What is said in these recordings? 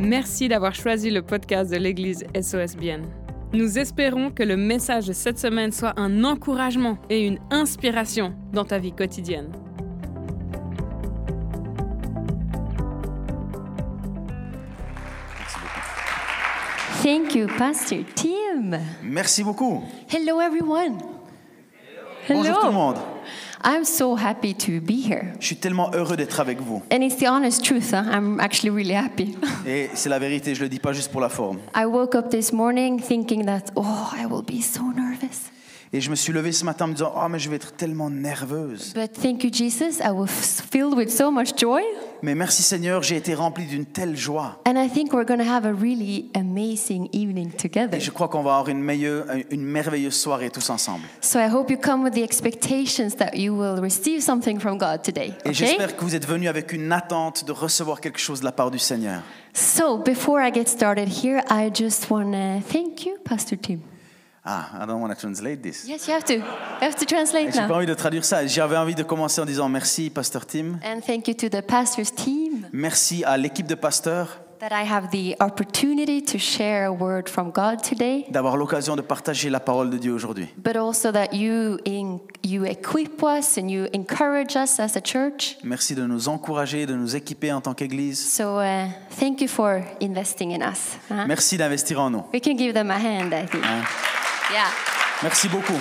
Merci d'avoir choisi le podcast de l'Église SOS Bien. Nous espérons que le message de cette semaine soit un encouragement et une inspiration dans ta vie quotidienne. Thank you, Pastor Tim. Merci beaucoup. Hello, everyone. Bonjour tout le monde. I'm so happy to be here. Je suis tellement heureux d'être avec vous. And it's the honest truth, huh? I'm actually really happy. Et c'est la vérité, je le dis pas juste pour la forme. I woke up this morning thinking that, oh, I will be so nervous. Et je me suis levé ce matin en me disant, oh mais je vais être tellement nerveuse. But thank you, Jesus. I was filled with so much joy. Mais merci Seigneur, j'ai été rempli d'une telle joie. And I think we're going to have a really amazing evening together. Et je crois qu'on va avoir une, meilleure, une merveilleuse soirée tous ensemble. So I hope you come with the expectations that you will receive something from God today. Et Okay? j'espère que vous êtes venus avec une attente de recevoir quelque chose de la part du Seigneur. So before I get started here, I just want to thank you, Pastor Tim. Ah, I don't want to translate this. Yes, you have to. You have to translate J'ai pas envie de traduire ça. J'avais envie de commencer en disant merci, Pasteur Tim. And thank you to the pastor's team Merci à l'équipe de pasteurs that I have the opportunity to share a word from God today, d'avoir l'occasion de partager la parole de Dieu aujourd'hui. but also that you in, you equip us and you encourage us as a church. Merci de nous encourager, de nous équiper en tant qu'Église. So uh, thank you for investing in us. huh? Merci d'investir en nous. We can give them a hand, I think. Hein? Yeah. Merci beaucoup.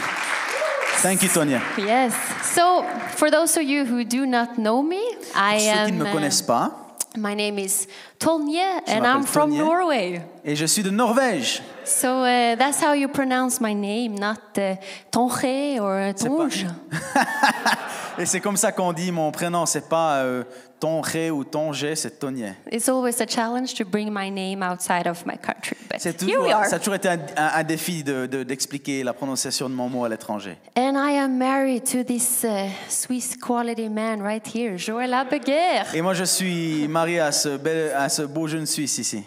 Thank you, Tonya. Yes. So for those of you who do not know me, I Pour ceux qui am. ne me connaissent pas, my name is Je and I'm from. Norway. et je suis de Norvège. So uh, that's how you pronounce my name, not uh, Tonje or Tonge. Et c'est comme ça qu'on dit mon prénom. C'est pas euh, Tonré ou Tongé, c'est Tonier. It's always a challenge to bring my name outside of my country, but C'est here toujours, we are. ça a toujours été un, un- un défi de- de- d'expliquer la prononciation de mon mot à l'étranger. And I am married to this uh, Swiss quality man right here, Joël Abeguer. Et moi, je suis marié à ce, bel- à ce beau jeune Suisse ici.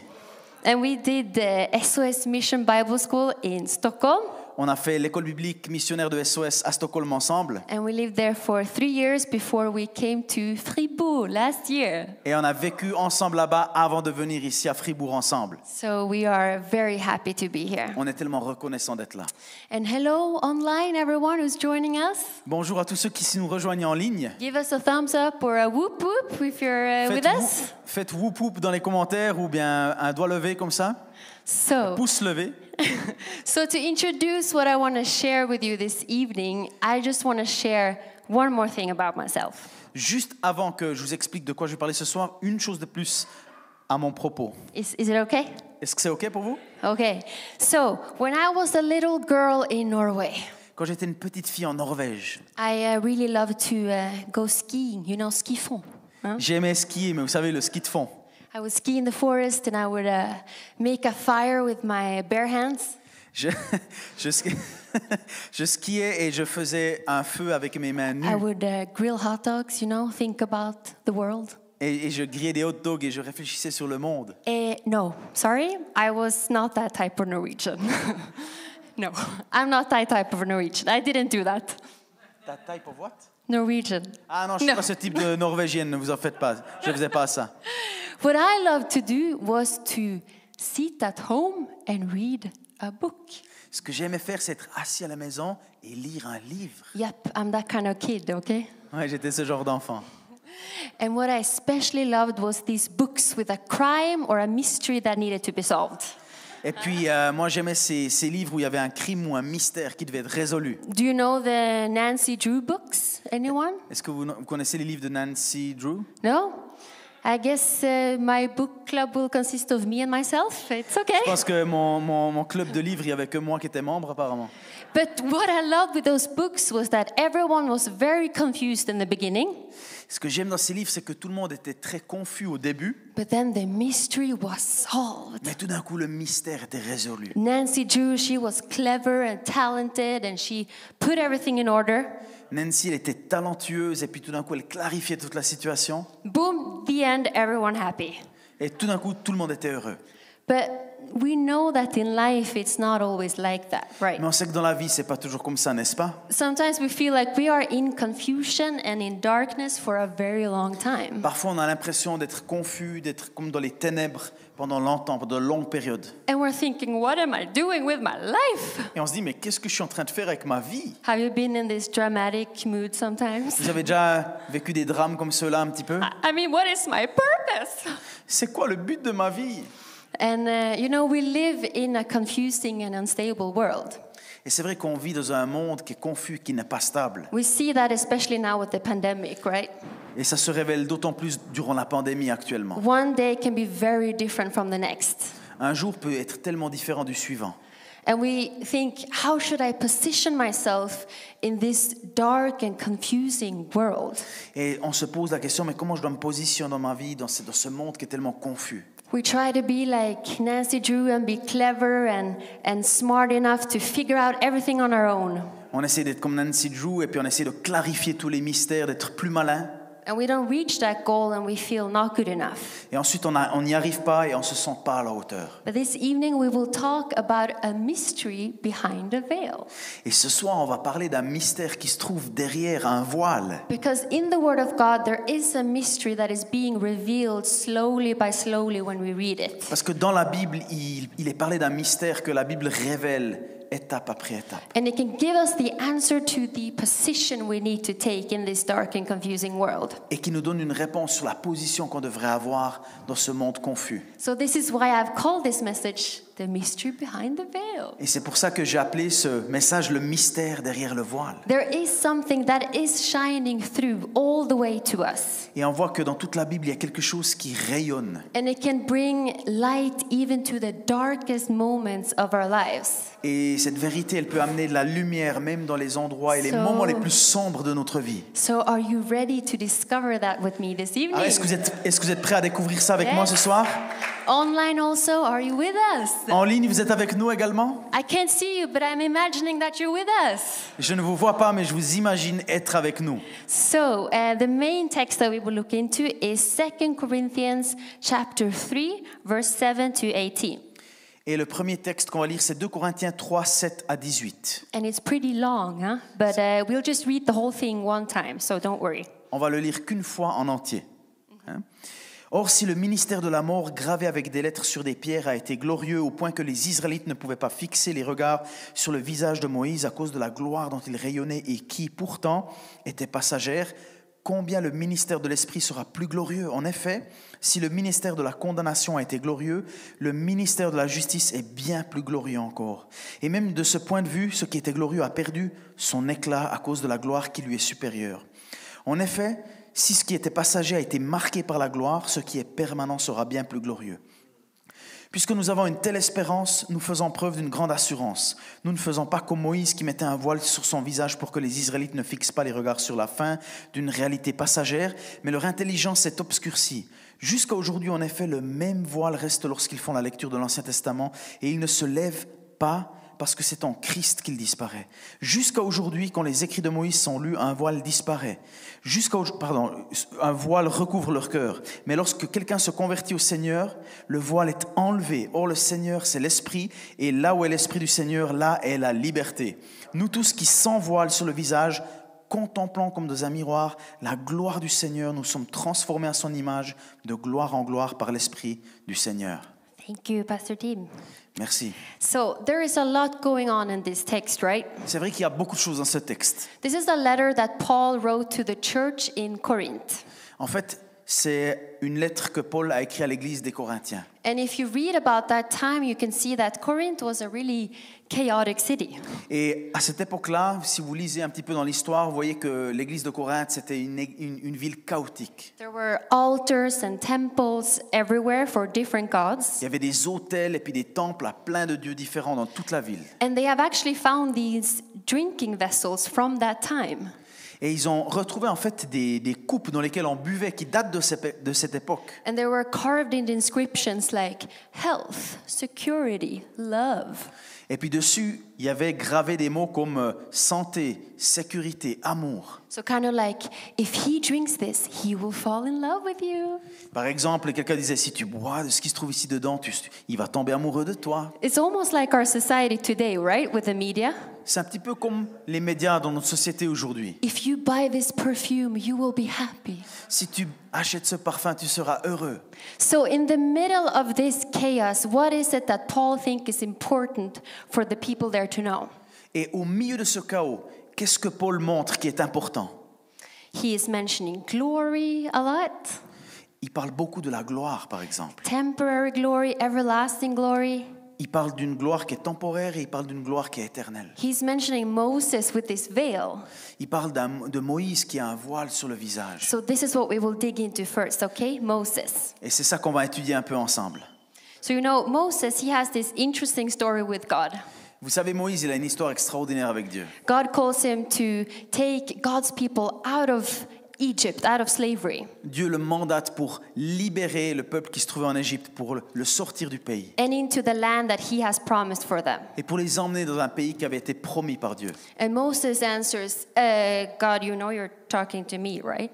And we did the SOS Mission Bible School in Stockholm. On a fait l'école biblique missionnaire de SOS à Stockholm ensemble. And we lived there for three years before we came to Fribourg last year. Et on a vécu ensemble là-bas avant de venir ici à Fribourg ensemble. So we are very happy to be here. On est tellement reconnaissants d'être là. And hello online, everyone who's joining us. Bonjour à tous ceux qui nous rejoignent en ligne. Give us a thumbs up or a whoop whoop if you're uh, with Faites us. whoop, faites whoop whoop dans les commentaires ou bien un doigt levé comme ça, So, pouce levé. so to introduce what I want to share with you this evening, I just want to share one more thing about myself. Juste avant que je vous explique de quoi je vais parler ce soir, une chose de plus à mon propos. Is, is it okay? Est-ce que c'est OK pour vous? Okay. So, when I was a little girl in Norway, Quand j'étais une petite fille en Norvège, I uh, really loved to uh, go skiing, you know, ski fond. huh? j'aimais skier, mais vous savez, le ski de fond. I would ski in the forest and I would uh, make a fire with my bare hands. Je, je, ski- je skiais et je faisais un feu avec mes mains nues. I would uh, grill hot dogs, you know, think about the world. Et, et je grillais des hot dogs et je réfléchissais sur le monde. Eh, no, sorry, I was not that type of Norwegian. no, I'm not that type of Norwegian. I didn't do that. That type of what Norwegian. Ah non, je suis No. pas ce type de norvégienne, ne vous en faites pas. Je faisais pas ça. What I loved to do was to sit at home and read a book. Ce que j'aimais faire, c'est être assis à la maison et lire un livre. Yep, I'm that kind of kid, okay? Ouais, j'étais ce genre d'enfant. And what I especially loved was these books with a crime or a mystery that needed to be solved. Et puis, euh, moi, j'aimais ces, ces livres où il y avait un crime ou un mystère qui devait être résolu. Do you know the Nancy Drew books? Anyone? Est-ce que vous, vous connaissez les livres de Nancy Drew? No? I guess uh, my book club will consist of me and myself. It's okay. Je pense que mon, mon, mon club de livres, il n'y avait que moi qui étais membre, apparemment. But what I loved with those books was that everyone was very confused in the beginning, Ce que j'aime dans ces livres, c'est que tout le monde était très confus au début, but then the mystery was solved. mais tout d'un coup, le mystère était résolu. Nancy Drew, she was clever and talented, and she put everything in order. Nancy, elle était talentueuse, et puis tout d'un coup, elle clarifiait toute la situation. Boom, the end, everyone happy. Et tout d'un coup, tout le monde était heureux. But we know that in life it's not always like that, right? Mais on sait que dans la vie, c'est pas toujours comme ça, n'est-ce pas? Sometimes we feel like we are in confusion and in darkness for a very long time. Parfois, on a l'impression d'être confus, d'être comme dans les ténèbres pendant longtemps, pendant de longues périodes. And we're thinking, what am I doing with my life? Et on se dit, mais qu'est-ce que je suis en train de faire avec ma vie? Have you been in this dramatic mood sometimes? Vous avez déjà vécu des drames comme ceux-là un petit peu? I mean, what is my purpose? C'est quoi le but de ma vie? And uh, you know, we live in a confusing and unstable world. Et c'est vrai qu'on vit dans un monde qui est confus, qui n'est pas stable. We see that especially now with the pandemic, right? Et ça se révèle d'autant plus durant la pandémie actuellement. One day can be very different from the next. Un jour peut être tellement différent du suivant. And we think, how should I position myself in this dark and confusing world? Et on se pose la question, mais comment je dois me positionner dans ma vie, dans ce, dans ce monde qui est tellement confus? We try to be like Nancy Drew and be clever and, and smart enough to figure out everything on our own. On essaie d'être comme Nancy Drew et puis on essaie de clarifier tous les mystères, d'être plus malin. And we don't reach that goal and we feel not good enough. Et ensuite, on a- n'y arrive pas et on se sent pas à la hauteur. But this evening we will talk about a mystery behind the veil. Et ce soir, on va parler d'un mystère qui se trouve derrière un voile. Because in the Word of God, there is a mystery that is being revealed slowly by slowly when we read it. Parce que dans la Bible, il, il est parlé d'un mystère que la Bible révèle étape après étape. And it can give us the answer to the position we need to take in this dark and confusing world. Et qui nous donne une réponse sur la position qu'on devrait avoir dans ce monde confus. So, this is why I've called this message The Mystery Behind the Veil. Et c'est pour ça que j'ai appelé ce message le mystère derrière le voile. There is something that is shining through all the way to us. Et on voit que dans toute la Bible, il y a quelque chose qui rayonne. And it can bring light even to the darkest moments of our lives. Et cette vérité, elle peut amener de la lumière même dans les endroits et les So- moments les plus sombres de notre vie. So, are you ready to discover that with me this evening? Alors, est-ce que vous êtes, est-ce que vous êtes prêts à découvrir ça avec moi ce Yes. soir? Online also, are you with us? En ligne, vous êtes avec nous également? I can't see you, but I'm imagining that you're with us. Je ne vous vois pas, mais je vous imagine être avec nous. So, uh, the main text that we will look into is 2 Corinthians chapter 3, verse 7 to 18. Et le premier texte qu'on va lire, c'est 2 Corinthiens 3, 7 à 18. And it's pretty long, huh? But uh, we'll just read the whole thing one time, so don't worry. On va le lire qu'une fois en entier. Hein? Or, si le ministère de la mort gravé avec des lettres sur des pierres a été glorieux au point que les Israélites ne pouvaient pas fixer les regards sur le visage de Moïse à cause de la gloire dont il rayonnait et qui, pourtant, était passagère, combien le ministère de l'Esprit sera plus glorieux? En effet, si le ministère de la condamnation a été glorieux, le ministère de la justice est bien plus glorieux encore. Et même de ce point de vue, ce qui était glorieux a perdu son éclat à cause de la gloire qui lui est supérieure. En effet, si ce qui était passager a été marqué par la gloire, ce qui est permanent sera bien plus glorieux. Puisque nous avons une telle espérance, nous faisons preuve d'une grande assurance. Nous ne faisons pas comme Moïse qui mettait un voile sur son visage pour que les Israélites ne fixent pas les regards sur la fin d'une réalité passagère, mais leur intelligence s'est obscurcie. Jusqu'à aujourd'hui, en effet, le même voile reste lorsqu'ils font la lecture de l'Ancien Testament et ils ne se lèvent pas parce que c'est en Christ qu'il disparaît. Jusqu'à aujourd'hui, quand les écrits de Moïse sont lus, un voile disparaît. Jusqu'à pardon, un voile recouvre leur cœur. Mais lorsque quelqu'un se convertit au Seigneur, le voile est enlevé. Or, le Seigneur, c'est l'Esprit, et là où est l'Esprit du Seigneur, là est la liberté. Nous tous qui sans voile sur le visage, contemplant comme dans un miroir la gloire du Seigneur, nous sommes transformés à son image, de gloire en gloire par l'Esprit du Seigneur. Thank you, Pastor Tim. Merci. So, there is a lot going on in this text, right? C'est vrai qu'il y a beaucoup de choses dans ce texte. This is the letter that Paul wrote to the church in Corinth. En fait, c'est une lettre que Paul a écrite à l'église des Corinthiens. And if you read about that time, you can see that Corinth was a really chaotic city. Et à cette époque-là, si vous lisez un petit peu dans l'histoire, vous voyez que l'église de Corinthe, c'était une, une- une ville chaotique. There were altars and temples everywhere for different gods. Il y avait des hôtels et puis des temples à plein de dieux différents dans toute la ville. And they have actually found these drinking vessels from that time. Et ils ont retrouvé en fait des, des coupes dans lesquelles on buvait qui datent de, cette- de cette époque. And they were carved in inscriptions like health, security, love. Et puis dessus, il y avait gravé des mots comme euh, santé, sécurité, amour. So, kind of like, if he drinks this, he will fall in love with you. Par exemple, quelqu'un disait, si tu bois de ce qui se trouve ici dedans, tu- il va tomber amoureux de toi. It's almost like our society today, right? With the media? C'est un petit peu comme les médias dans notre société aujourd'hui. If you buy this perfume, you will be happy. Si tu achètes ce parfum, tu seras heureux. So, in the middle of this chaos, what is it that Paul thinks is important for the people there to know? Et au milieu de ce chaos, qu'est-ce que Paul montre qui est important? He is mentioning glory a lot, Il parle beaucoup de la gloire, par exemple. temporary glory, everlasting glory. Il parle d'une gloire qui est temporaire et il parle d'une gloire qui est éternelle. He's mentioning Moses with this veil. Il parle de Moïse qui a un voile sur le visage. So, this is what we will dig into first, okay? Moses. Et c'est ça qu'on va étudier un peu ensemble. So, you know, Moses, he has this interesting story with God. Vous savez, Moïse, il a une histoire extraordinaire avec Dieu. God calls him to take God's people out of Egypt, out of slavery, Dieu le mandate pour libérer le peuple qui se trouvait en Égypte, pour le- sortir du pays and into the land that he has promised for them. et pour les emmener dans un pays qui avait été promis par Dieu. And Moses answers, uh, God, you know you're talking to me, right?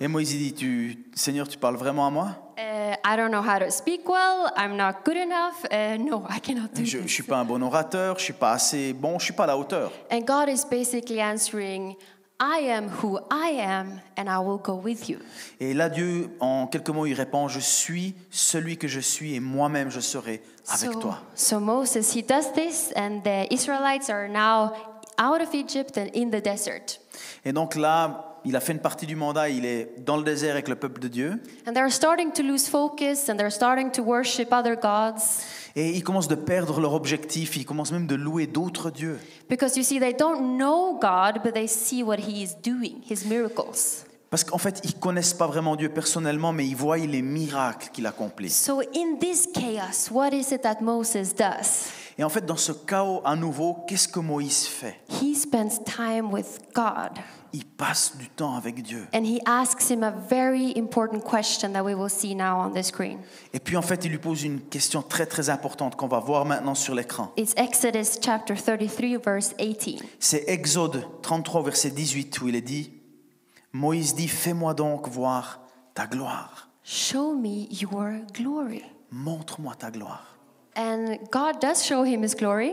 Et Moïse dit, tu, Seigneur, tu parles vraiment à moi? Uh, I don't know how to speak well. I'm not good enough. Uh, no, I cannot do Je ne this. suis pas un bon orateur, je suis pas assez bon, je suis pas à la hauteur. And God is basically answering, I am who I am, and I will go with you. Et là, Dieu, en quelques mots, il répond, je suis celui que je suis et moi-même je serai avec so, toi. so Moses, he does this, and the Israelites are now out of Egypt and in the desert. Et donc là, il a fait une partie du mandat, il est dans le désert avec le peuple de Dieu. And they're starting to lose focus and they're starting to worship other gods. Et ils commencent de perdre leur objectif, ils commencent même de louer d'autres dieux. Because you see, they don't know God, but they see what He is doing, His miracles. Parce qu'en fait, ils connaissent pas vraiment Dieu personnellement, mais ils voient les miracles qu'il accomplit. So, in this chaos, what is it that Moses does? Et en fait, dans ce chaos à nouveau, qu'est-ce que Moïse fait? He spends time with God Il passe du temps avec Dieu. and he asks him a very important question that we will see now on the screen. Et puis en fait, il lui pose une question très très importante qu'on va voir maintenant sur l'écran. It's Exodus chapter 33, verse 18. C'est Exode 33, verset 18, où il est dit, Moïse dit, fais-moi donc voir ta gloire. Show me your glory. Montre-moi ta gloire. And God does show him his glory,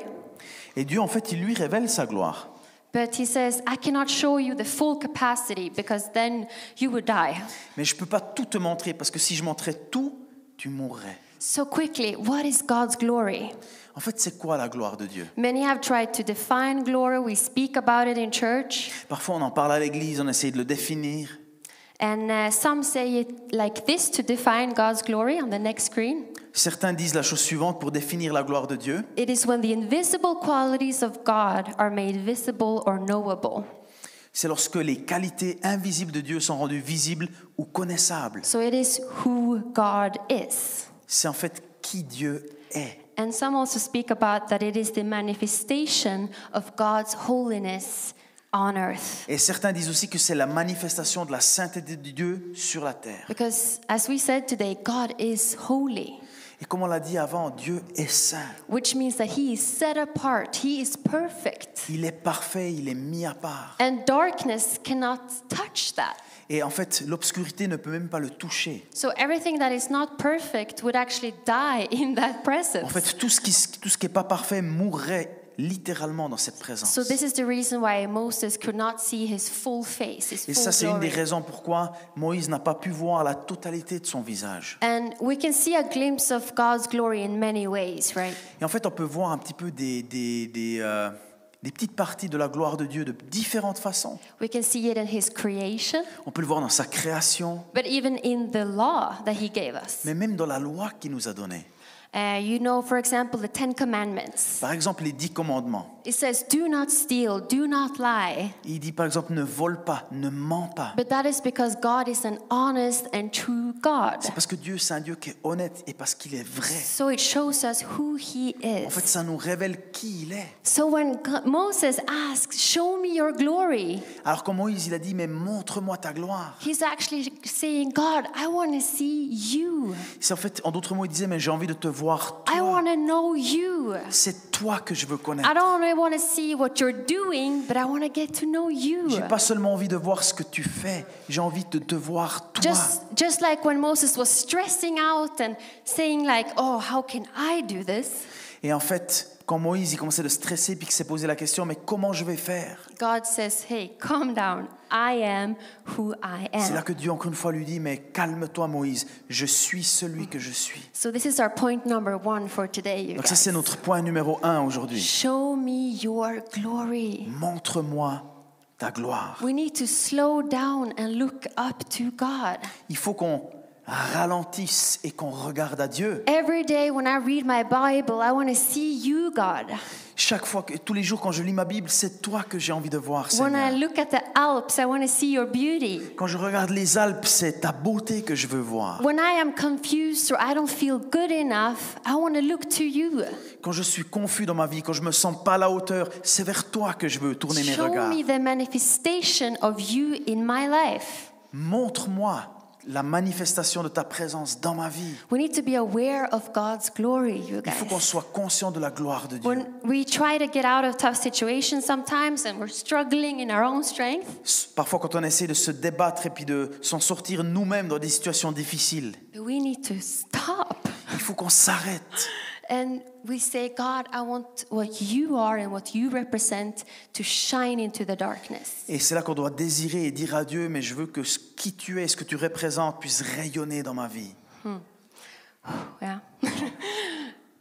Et Dieu, en fait, il lui révèle sa gloire. But he says, I cannot show you the full capacity because then you would die. Mais je ne peux pas tout te montrer, parce que si je montrais tout, tu mourrais. So, quickly, what is God's glory? En fait, c'est quoi la gloire de Dieu? Many have tried to define glory. We speak about it in church. Parfois, on en parle à l'église, on essaye de le définir. And uh, some say it like this to define God's glory on the next screen. Certains disent la chose suivante pour définir la gloire de Dieu. It is when the invisible qualities of God are made visible or knowable. C'est lorsque les qualités invisibles de Dieu sont rendues visibles ou connaissables. So it is who God is. C'est en fait qui Dieu est. And some also speak about that it is the manifestation of God's holiness on earth. Et certains disent aussi que c'est la manifestation de la sainteté de Dieu sur la terre. Because as we said today, God is holy, Et comme on l'a dit avant, Dieu est saint. which means that He is set apart, He is perfect. Il est parfait, il est mis à part. And darkness cannot touch that. Et en fait, l'obscurité ne peut même pas le toucher. So everything that is not perfect would actually die in that En presence. fait, tout ce qui tout ce qui est pas parfait mourrait littéralement dans cette présence. So this is the reason why Moses could not see his full face, his Et full ça, c'est une des glory. raisons pourquoi Moïse n'a pas pu voir la totalité de son visage. And we can see a glimpse of God's glory in many ways, right? Et en fait, on peut voir un petit peu des, des, des, euh, des petites parties de la gloire de Dieu de différentes façons. We can see it in his creation, On peut le voir dans sa création, but even in the law that he gave us. mais même dans la loi qu'il nous a donnée. Uh, you know, for example, the Ten Commandments. Par exemple, les dix commandements. It says, Do not steal, do not lie. Il dit par exemple, ne vole pas, ne mens pas. But that is because God is an honest and true God. C'est parce que Dieu, c'est un Dieu qui est honnête et parce qu'il est vrai. So it shows us who he En fait, is. ça nous révèle qui il est. So when Moses asks, Show me your glory, Alors quand Moïse, il a dit, mais montre-moi ta gloire. he's actually saying, God, I want to see you. C'est en fait, en d'autres mots, il disait, mais j'ai envie de te voir I toi. want to know you. C'est toi que je veux connaître. I don't only want to see what you're doing, but I want to get to know you. J'ai pas seulement envie de voir ce que tu fais, j'ai envie de te voir toi. Just, just like when Moses was stressing out and saying like, "Oh, how can I do this?" Et en fait, quand Moïse il commençait de stresser puis qu'il s'est posé la question, mais comment je vais faire? God says, "Hey, calm down. I am who I C'est là am." que Dieu encore une fois lui dit, mais calme-toi Moïse, je suis celui que je suis. So this is our point number one for today, you Donc ça guys. c'est notre point numéro un aujourd'hui. Show me your glory. Montre-moi ta gloire. We need to slow down and look up to God. Il faut qu'on ralentisse et qu'on regarde à Dieu. Every day when I read my Bible, I want to see you, God. Chaque fois, que, tous les jours quand je lis ma Bible, c'est toi que j'ai envie de voir, When I Seigneur. look at the Alps, I want to see your beauty. Quand je regarde les Alpes, c'est ta beauté que je veux voir. When I am confused or I don't feel good enough, I want to look to you. Quand je suis confus dans ma vie, quand je me sens pas à la hauteur, c'est vers toi que je veux tourner mes Show regards. me the manifestation of you in my life. Montre-moi la manifestation de ta présence dans ma vie. We need to be aware of God's glory, you Il faut qu'on soit conscient de la gloire de Dieu. When we try to get out of tough situations sometimes and we're struggling in our own strength, Parfois, quand on essaie de se débattre et puis de s'en sortir nous-mêmes dans des situations difficiles, we need to stop. il faut qu'on s'arrête And we say, God, I want what you are and what you represent to shine into the darkness. Et c'est là qu'on doit désirer et dire à Dieu, mais je veux que ce qui tu es, ce que tu représentes puisse rayonner dans ma vie. Yeah.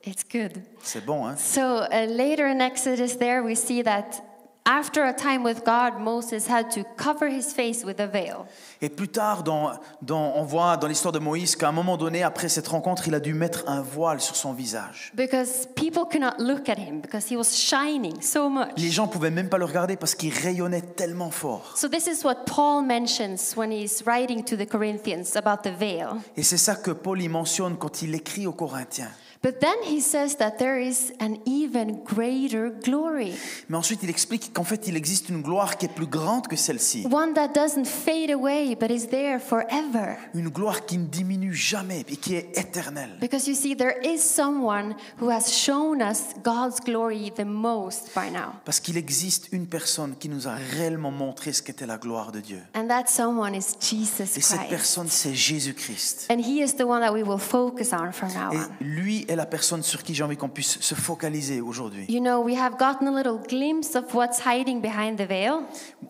it's good. C'est bon, hein So uh, later in Exodus, there we see that after a time with God, Moses had to cover his face with a veil. Et plus tard, dans, dans- on voit dans l'histoire de Moïse qu'à un moment donné, après cette rencontre, il a dû mettre un voile sur son visage. Because people could not look at him because he was shining so much. Les gens pouvaient même pas le regarder parce qu'il rayonnait tellement fort. So this is what Paul mentions when he's writing to the Corinthians about the veil. Et c'est ça que Paul y mentionne quand il écrit aux Corinthiens. But then he says that there is an even greater glory, Mais ensuite, il explique qu'en fait, il existe une gloire qui est plus grande que celle-ci. one that doesn't fade away but is there forever. Une gloire qui ne diminue jamais et qui est éternelle. Because you see, there is someone who has shown us God's glory the most by now. Parce qu'il existe une personne qui nous a réellement montré ce qu'était la gloire de Dieu. And that someone is Jesus Et cette Christ. personne, c'est Jésus-Christ. And he is the one that we will focus on from now Et on. lui est la personne sur qui j'ai envie qu'on puisse se focaliser aujourd'hui. You know, we have gotten a little glimpse of what's hiding behind the veil.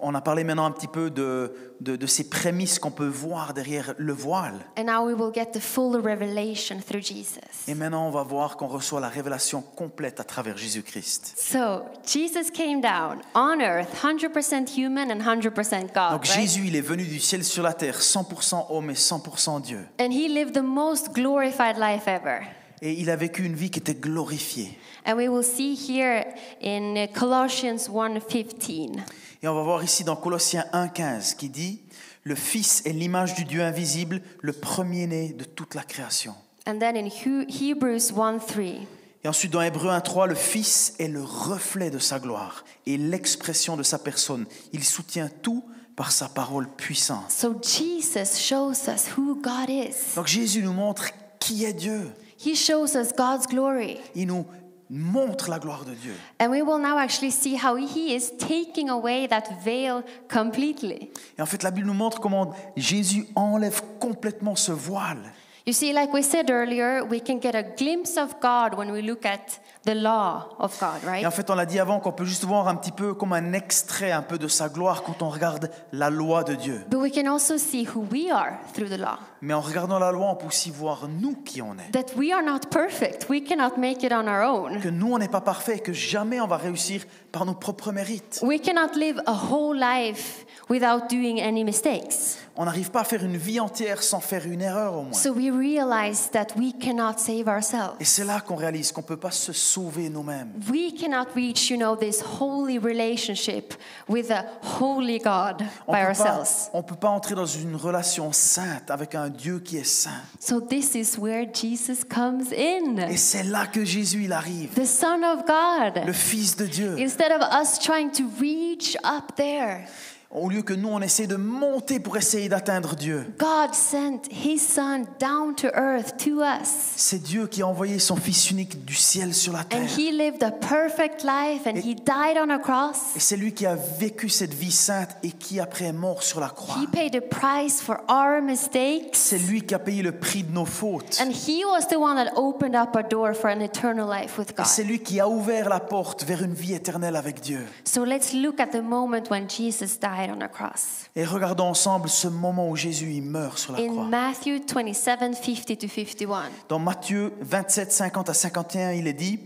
On a parlé maintenant un petit peu de, de, de ces prémices qu'on peut voir derrière le voile. And now we will get the full revelation through Jesus. Et maintenant, on va voir qu'on reçoit la révélation complète à travers Jésus-Christ. So, Jesus came down on earth, 100% human and 100% God. Donc right? Jésus, il est venu du ciel sur la terre, 100% homme et 100% Dieu. And he lived the most glorified life ever. Et il a vécu une vie qui était glorifiée. And we will see here in Colossians 1:15. Et on va voir ici dans Colossiens 1,15 qui dit Le Fils est l'image du Dieu invisible, le premier-né de toute la création. And then in Hu- Hebrews 1:3. Et ensuite dans Hébreux 1,3, le Fils est le reflet de sa gloire et l'expression de sa personne. Il soutient tout par sa parole puissante. So Jesus shows us who God is. Donc Jésus nous montre qui est Dieu. He shows us God's glory. Il nous montre la gloire de Dieu. And we will now actually see how he is taking away that veil completely. Et en fait, la Bible nous montre comment Jésus enlève complètement ce voile. You see, like we said earlier, we can get a glimpse of God when we look at the law of God, Et en fait, on l'a dit avant qu'on peut juste voir un petit peu comme un extrait un peu de sa gloire quand on regarde la loi de Dieu. But we can also see who we are through the law. Mais en regardant la loi, on peut aussi voir nous qui on est. That we are not perfect. We cannot make it on our own. Que nous, on n'est pas parfait, que jamais on va réussir par nos propres mérites. We cannot live a whole life without doing any mistakes. On n'arrive pas à faire une vie entière sans faire une erreur au moins. So we realize that we cannot save ourselves. Et c'est là qu'on réalise qu'on ne peut pas se sauver nous-mêmes. We cannot reach, you know, this holy relationship with a holy God On by peut pas- ourselves. on ne peut pas entrer dans une relation sainte avec un Dieu qui est saint. So this is where Jesus comes in. Et c'est là que Jésus, il arrive. The Son of Le God. Fils de Dieu. Instead of us trying to reach up there, Au lieu que nous, on essaie de monter pour essayer d'atteindre Dieu. God sent his son down to earth to us. C'est Dieu qui a envoyé son Fils unique du ciel sur la And terre. he lived a perfect life and he died on a cross. Et c'est lui qui a vécu cette vie sainte et qui après est mort sur la croix. He paid the price for our mistakes. C'est lui qui a payé le prix de nos fautes. And he was the one that opened up a door for an eternal life with Et God. c'est lui qui a ouvert la porte vers une vie éternelle avec Dieu. So let's look at the moment when Jesus died on a cross. Et regardons ensemble ce moment où Jésus il meurt sur la In croix. Matthew 27 50 to 51. Dans Matthieu 27, 50 à 51, il est dit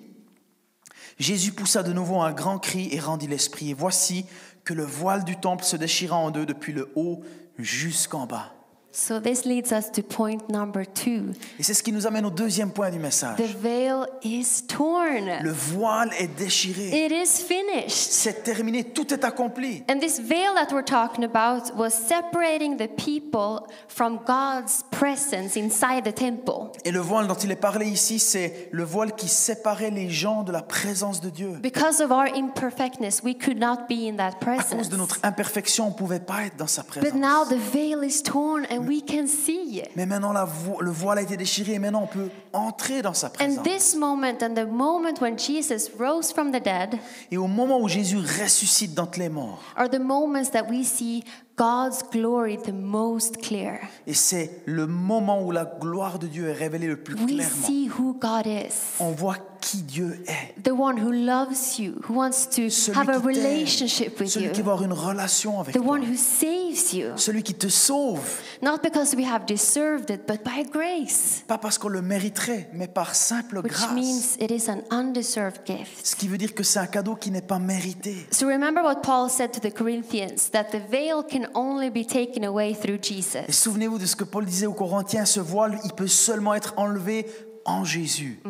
Jésus poussa de nouveau un grand cri et rendit l'esprit. Et voici que le voile du temple se déchira en deux depuis le haut jusqu'en bas. So this leads us to point number two. Et c'est ce qui nous amène au deuxième point du message. The veil is torn. Le voile est déchiré. It is finished. C'est terminé, tout est accompli. And this veil that we're talking about was separating the people from God's presence inside the temple. Et le voile dont il est parlé ici, c'est le voile qui séparait les gens de la présence de Dieu. Because of our imperfectness, we could not be in that À cause presence. de notre imperfection, on ne pouvait pas être dans sa But présence. now the veil is torn and we can see. Mais maintenant, la vo- le voile a été déchiré et maintenant on peut entrer dans sa And présence. this moment and the moment when Jesus rose from the dead Et au moment où Jésus ressuscite d'entre les morts, are the moments that we see God's glory the most clear. et c'est le moment où la gloire de Dieu est révélée le plus We clairement, see who God is. on voit qui Dieu est. The one who loves you, who wants to Celui have a relationship with celui you, qui va avoir une relation avec the toi, one who saves you, celui qui te sauve, not because we have deserved it, but by grace, pas parce qu'on le mériterait, mais par simple which grâce. means it is an undeserved gift. Ce qui veut dire que c'est un cadeau qui n'est pas mérité. So remember what Paul said to the Corinthians that the veil can only be taken away through Et Jesus. souvenez-vous de ce que Paul disait aux Corinthiens, ce voile, il peut seulement être enlevé en Jésus.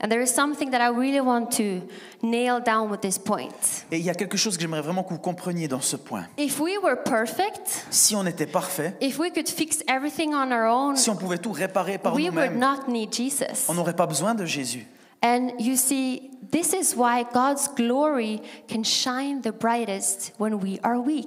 And there is something that I really want to nail down with this point. Et il y a quelque chose que j'aimerais vraiment que vous compreniez dans ce point. If we were perfect, Si on était parfait, if we could fix everything on our own, si on pouvait tout réparer par we would not need Jesus. on n'aurait pas besoin de Jésus. And you see, this is why God's glory can shine the brightest when we are weak.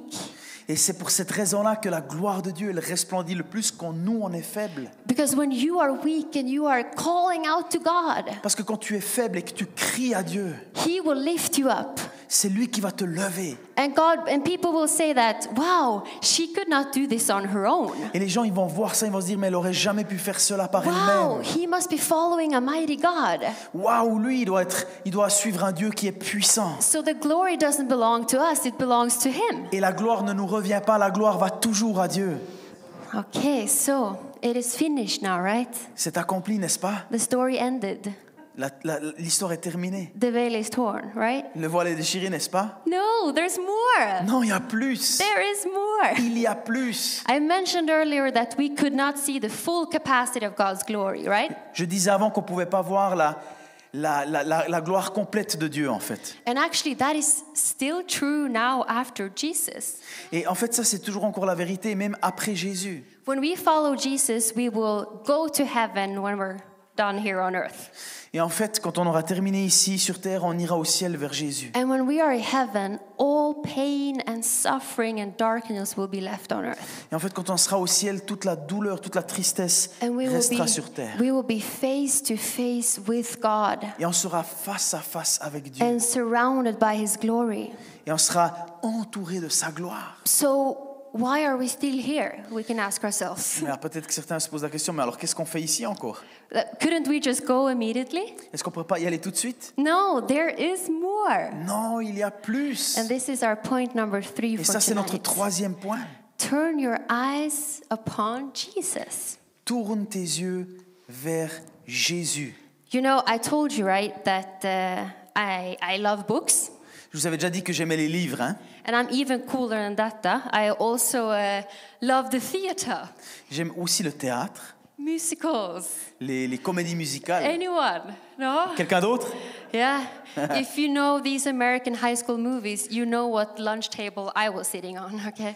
Et c'est pour cette raison-là que la gloire de Dieu, elle resplendit le plus quand nous, on est faible. Because when you are weak and you are calling out to God, Parce que quand tu es faible et que tu cries à Dieu, He will lift you up. C'est lui qui va te lever. And God and people will say that, wow, she could not do this on her own. Et les gens, ils vont voir ça, ils vont se dire, mais elle aurait jamais pu faire cela par Wow, elle-même. he must be following a mighty God. Waouh, lui, il doit, être, il doit suivre un Dieu qui est puissant. So the glory doesn't belong to us, it belongs to him. Et la gloire ne nous revient pas, la gloire va toujours à Dieu. Okay, so it is finished now, right? C'est accompli, n'est-ce pas? The story ended. L'histoire est terminée. The veil is torn, right? Le voile est déchiré, n'est-ce pas? No, there's more. Non, il y a plus. There is more. Il y a plus. I mentioned earlier that we could not see the full capacity of God's glory, right? Je disais avant qu'on ne pouvait pas voir la, la, la, la- la gloire complète de Dieu, en fait. And actually, that is still true now after Jesus. Et en fait, ça, c'est toujours encore la vérité, même après Jésus. When we follow Jesus, we will go to heaven when we're done here on earth. Et en fait, quand on aura terminé ici sur terre, on ira au ciel vers Jésus. And when we are in heaven, all pain and suffering and darkness will be left on earth. Et en fait, quand on sera au ciel, toute la douleur, toute la tristesse And we will restera be, sur terre. we will be face to face with God Et on sera face à face avec Dieu. and surrounded by His glory. Et on sera entouré de sa gloire. So, why are we still here? We can ask ourselves. Mais alors, peut-être que certains se posent la question, mais alors qu'est-ce qu'on fait ici encore? Couldn't we just go immediately? Est-ce qu'on ne pourrait pas y aller tout de suite? No, there is more. Non, il y a plus. And this is our point number three Et for ça, c'est notre troisième point. Turn your eyes upon Jesus. Tourne tes yeux vers Jésus. You know, I told you, right, that uh, I, I love books. Je vous avais déjà dit que j'aimais les livres. Hein? And I'm even cooler than that. I also uh, love the theater, J'aime aussi le théâtre, musicals. les, les comédies musicales. Anyone? No? Quelqu'un d'autre Yeah. if you know these American high school movies, you know what lunch table I was sitting on, okay?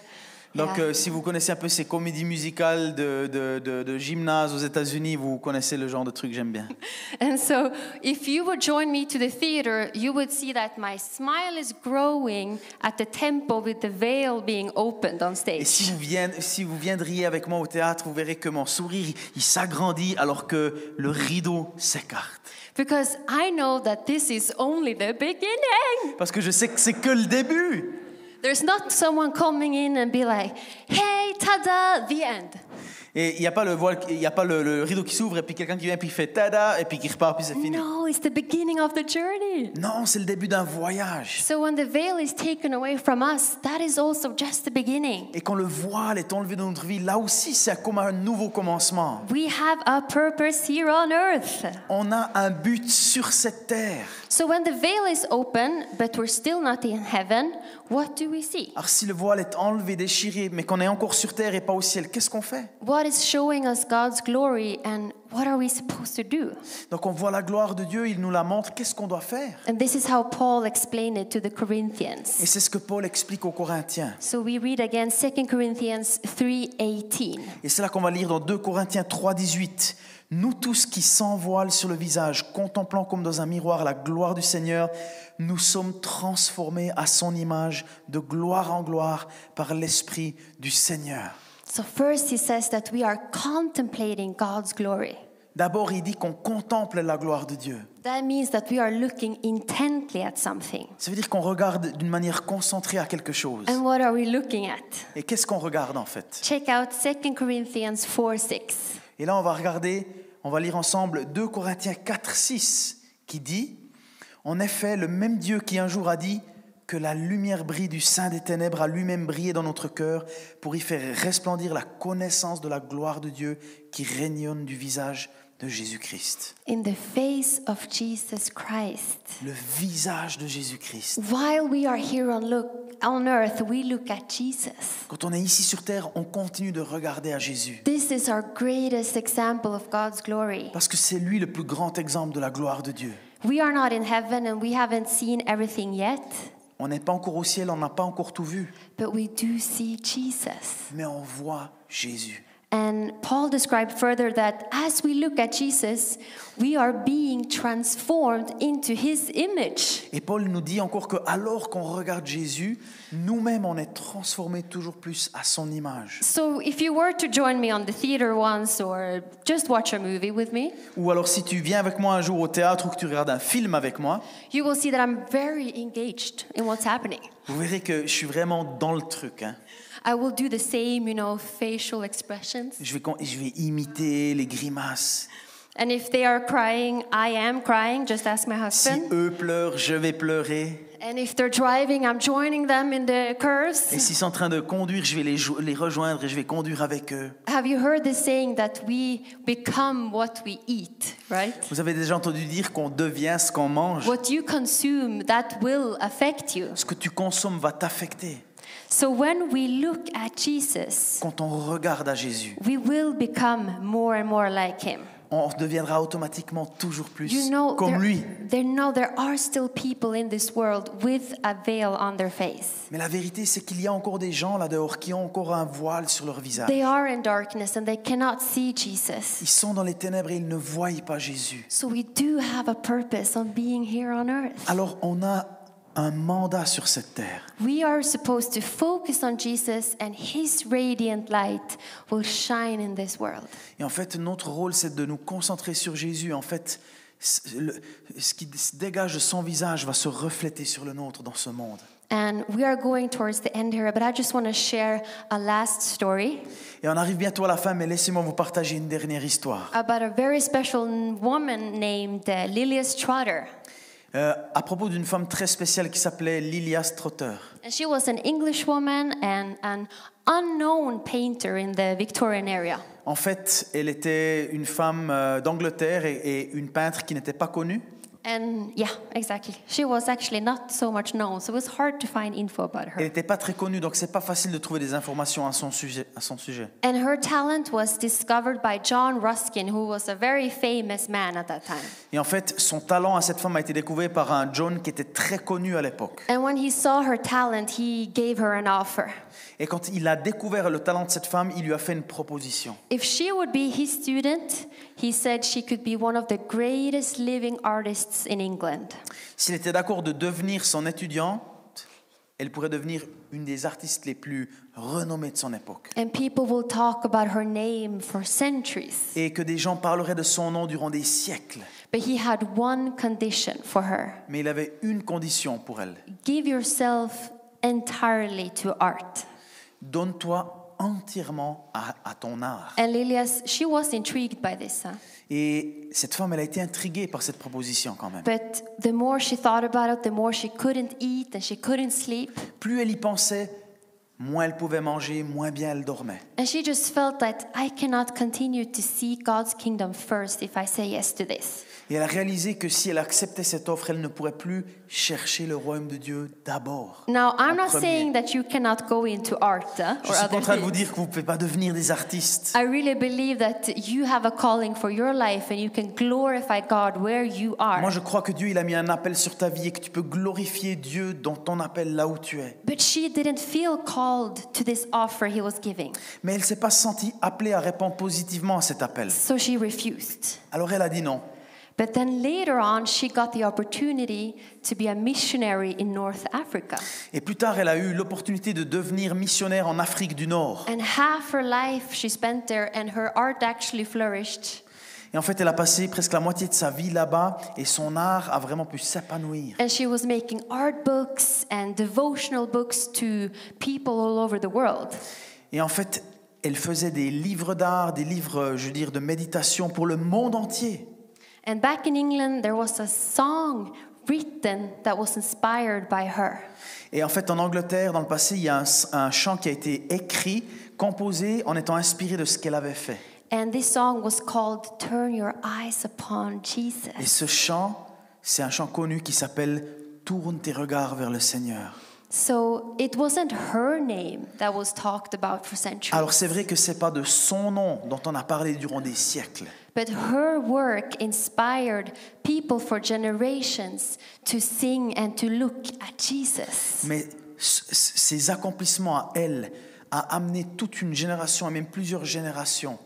Donc, euh, si vous connaissez un peu ces comédies musicales de, de, de- de gymnase aux États-Unis, vous connaissez le genre de truc que j'aime bien. And so, if you would join me to the theater, you would see that my smile is growing at the tempo with the veil being opened on Et stage. si vous, vien- si vous viendriez avec moi au théâtre, vous verrez que mon sourire, il s'agrandit alors que le rideau s'écarte. Because I know that this is only the beginning. Parce que je sais que c'est que le début. There's not someone coming in and be like, hey, tada, the end. Et il n'y a pas, le, voile, il y a pas le, le rideau qui s'ouvre et puis quelqu'un qui vient puis il fait tada et puis qui repart puis c'est fini. No, it's the beginning of the journey. Non, c'est le début d'un voyage. So when the veil is taken away from us, that is also just the beginning. Et quand le voile est enlevé de notre vie, là aussi c'est comme un nouveau commencement. We have a purpose here on earth. On a un but sur cette terre. So when the veil is open, but we're still not in heaven, what do we see? Alors si le voile est enlevé, déchiré, mais qu'on est encore sur terre et pas au ciel, qu'est-ce qu'on fait? What is showing us God's glory and what are we supposed to do? Donc on voit la gloire de Dieu, il nous la montre, qu'est-ce qu'on doit faire? And this is how Paul explained it to the Et Corinthians. c'est ce que Paul explique aux Corinthiens. So we read again 2 Corinthians 3:18. Et c'est là qu'on va lire dans 2 Corinthiens 3, 18. Nous tous qui sans voile sur le visage, contemplant comme dans un miroir la gloire du Seigneur, nous sommes transformés à son image de gloire en gloire par l'Esprit du Seigneur. So first he says that we are contemplating God's glory. D'abord, il dit qu'on contemple la gloire de Dieu. That means that we are looking intently at something. Ça veut dire qu'on regarde d'une manière concentrée à quelque chose. And what are we looking at? Et qu'est-ce qu'on regarde en fait? Check out 2 Corinthians 4 6. Et là, on va regarder, on va lire ensemble 2 Corinthiens 4, 6, qui dit En effet, le même Dieu qui un jour a dit que la lumière brille du sein des ténèbres a lui-même brillé dans notre cœur pour y faire resplendir la connaissance de la gloire de Dieu qui rayonne du visage de Jésus-Christ. In the face of Jesus Christ. Le visage de Jésus-Christ. While we are here on look on earth, we look at Jesus. Quand on est ici sur terre, on continue de regarder à Jésus. This is our greatest example of God's glory. Parce que c'est lui le plus grand exemple de la gloire de Dieu. We are not in heaven and we haven't seen everything yet, On n'est pas encore au ciel, on n'a pas encore tout vu, but we do see Jesus. mais on voit Jésus. And Paul described further that as we look at Jesus, we are being transformed into his image. Et Paul nous dit encore que alors qu'on regarde Jésus, nous-mêmes on est transformés toujours plus à son image. So if you were to join me on the theater once or just watch a movie with me, Ou alors si tu viens avec moi un jour au théâtre ou que tu regardes un film avec moi, you will see that I'm very engaged in what's happening. vous verrez que je suis vraiment dans le truc. hein. I will do the same, you know, facial expressions. Je, vais, je vais imiter les grimaces. And if they are crying, I am crying, just ask my Si husband. eux pleurent, je vais pleurer. And if they're driving, I'm joining them in the Et curves. s'ils sont en train de conduire, je vais les, les rejoindre et je vais conduire avec eux. Have you heard the saying that we become what we eat, right? Vous avez déjà entendu dire qu'on devient ce qu'on mange. What you consume, that will affect you. Ce que tu consommes va t'affecter. So when we look at Jesus, Quand on regarde à Jésus, we will become more and more like him. on deviendra automatiquement toujours plus You know, comme there, lui. there, no, there are still people in this world with a veil on their face. Mais la vérité, c'est qu'il y a encore des gens là dehors qui ont encore un voile sur leur visage. They are in darkness and they cannot see Jesus. Ils sont dans les ténèbres et ils ne voient pas Jésus. So we do have a purpose on being here on earth. Alors on a un mandat sur cette terre. We are supposed to focus on Jesus and his radiant light will shine in this world. Et en fait, notre rôle, c'est de nous concentrer sur Jésus. En fait, ce qui se dégage de son visage va se refléter sur le nôtre dans ce monde. And we are going towards the end here, but I just want to share a last story Et on arrive bientôt à la fin, mais laissez-moi vous partager une dernière histoire. about a very special woman named uh, Lilias Trotter. Euh, à propos d'une femme très spéciale qui s'appelait Lilias Trotter. And she was an English woman and an unknown painter in the Victorian area. En fait, elle était une femme euh, d'Angleterre et, et une peintre qui n'était pas connue. And yeah, exactly. She was actually not so much known, so it was hard to find info about Elle her. n'était pas très connue, donc c'est pas facile de trouver des informations à son sujet. À son sujet. And her talent was discovered by John Ruskin, who was a very famous man at that time. Et en fait, son talent à cette femme a été découvert par un John qui était très connu à l'époque. And when he saw her talent, he gave her an offer. Et quand il a découvert le talent de cette femme, il lui a fait une proposition. If she would be his student, he said she could be one of the greatest living artists in England. S'il était d'accord de devenir son étudiante, elle pourrait devenir une des artistes les plus renommées de son époque. And people will talk about her name for centuries. Et que des gens parleraient de son nom durant des siècles. But he had one condition for her Mais il avait une condition pour elle. give yourself entirely to art. Donne-toi entièrement à, à ton art. And Lilias, she was intrigued by this. Huh? Et cette femme, elle a été intriguée par cette proposition quand même. But the more she thought about it, the more she couldn't eat and she couldn't sleep. Plus elle y pensait, moins elle pouvait manger, moins bien elle dormait. And she just felt that I cannot continue to seek God's kingdom first if I say yes to this. Et elle a réalisé que si elle acceptait cette offre, elle ne pourrait plus chercher le royaume de Dieu d'abord. Now, I'm not saying that you cannot go into art uh, Je or suis pas en train de vous things. dire que vous ne pouvez pas devenir des artistes. I really believe that you have a calling for your life and you can glorify God where you are. Moi, je crois que Dieu, il a mis un appel sur ta vie et que tu peux glorifier Dieu dans ton appel là où tu es. But she didn't feel called to this offer he was giving, Mais elle ne s'est pas sentie appelée à répondre positivement à cet appel. so she refused. Alors elle a dit non. But then later on, she got the opportunity to be a missionary in North Africa. Et plus tard, elle a eu l'opportunité de devenir missionnaire en Afrique du Nord. And half her life she spent there, and her art actually flourished. Et en fait, elle a passé presque la moitié de sa vie là-bas et son art a vraiment pu s'épanouir. And she was making art books and devotional books to people all over the world. Et en fait, elle faisait des livres d'art, des livres, je veux dire, de méditation pour le monde entier. And back in England, there was a song written that was inspired by her. Et en fait, en Angleterre, dans le passé, il y a un, un chant qui a été écrit, composé en étant inspiré de ce qu'elle avait fait. And this song was called Turn Your Eyes Upon Jesus. Et ce chant, c'est un chant connu qui s'appelle Tourne tes regards vers le Seigneur. So it wasn't her name that was talked about for centuries, Alors c'est vrai que c'est pas de son nom dont on a parlé durant des siècles, but her work inspired people for generations to sing and to look at Jesus. mais ses accomplissements à elle a amené toute une génération et même plusieurs générations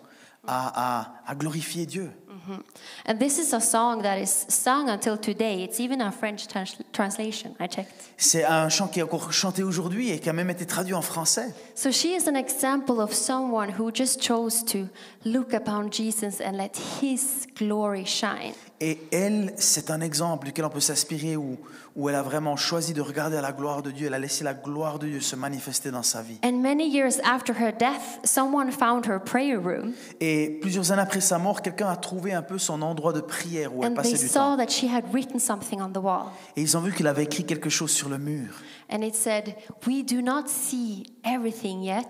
à, à- à glorifier Dieu. Mm-hmm. And this is a song that is sung until today. It's even a French trans- translation. I checked. C'est un chant qui est encore chanté aujourd'hui et qui a même été traduit en français. So she is an example of someone who just chose to look upon Jesus and let his glory shine. Et elle, c'est un exemple duquel on peut s'inspirer où, où elle a vraiment choisi de regarder à la gloire de Dieu. Elle a laissé la gloire de Dieu se manifester dans sa vie. And many years after her death, someone found her prayer room Et plusieurs années après sa mort, quelqu'un a trouvé un peu son endroit de prière où elle and passait they du saw temps. that she had written something on the wall. Et ils ont vu qu'il avait écrit quelque chose sur le mur. And it said, We do not see everything yet,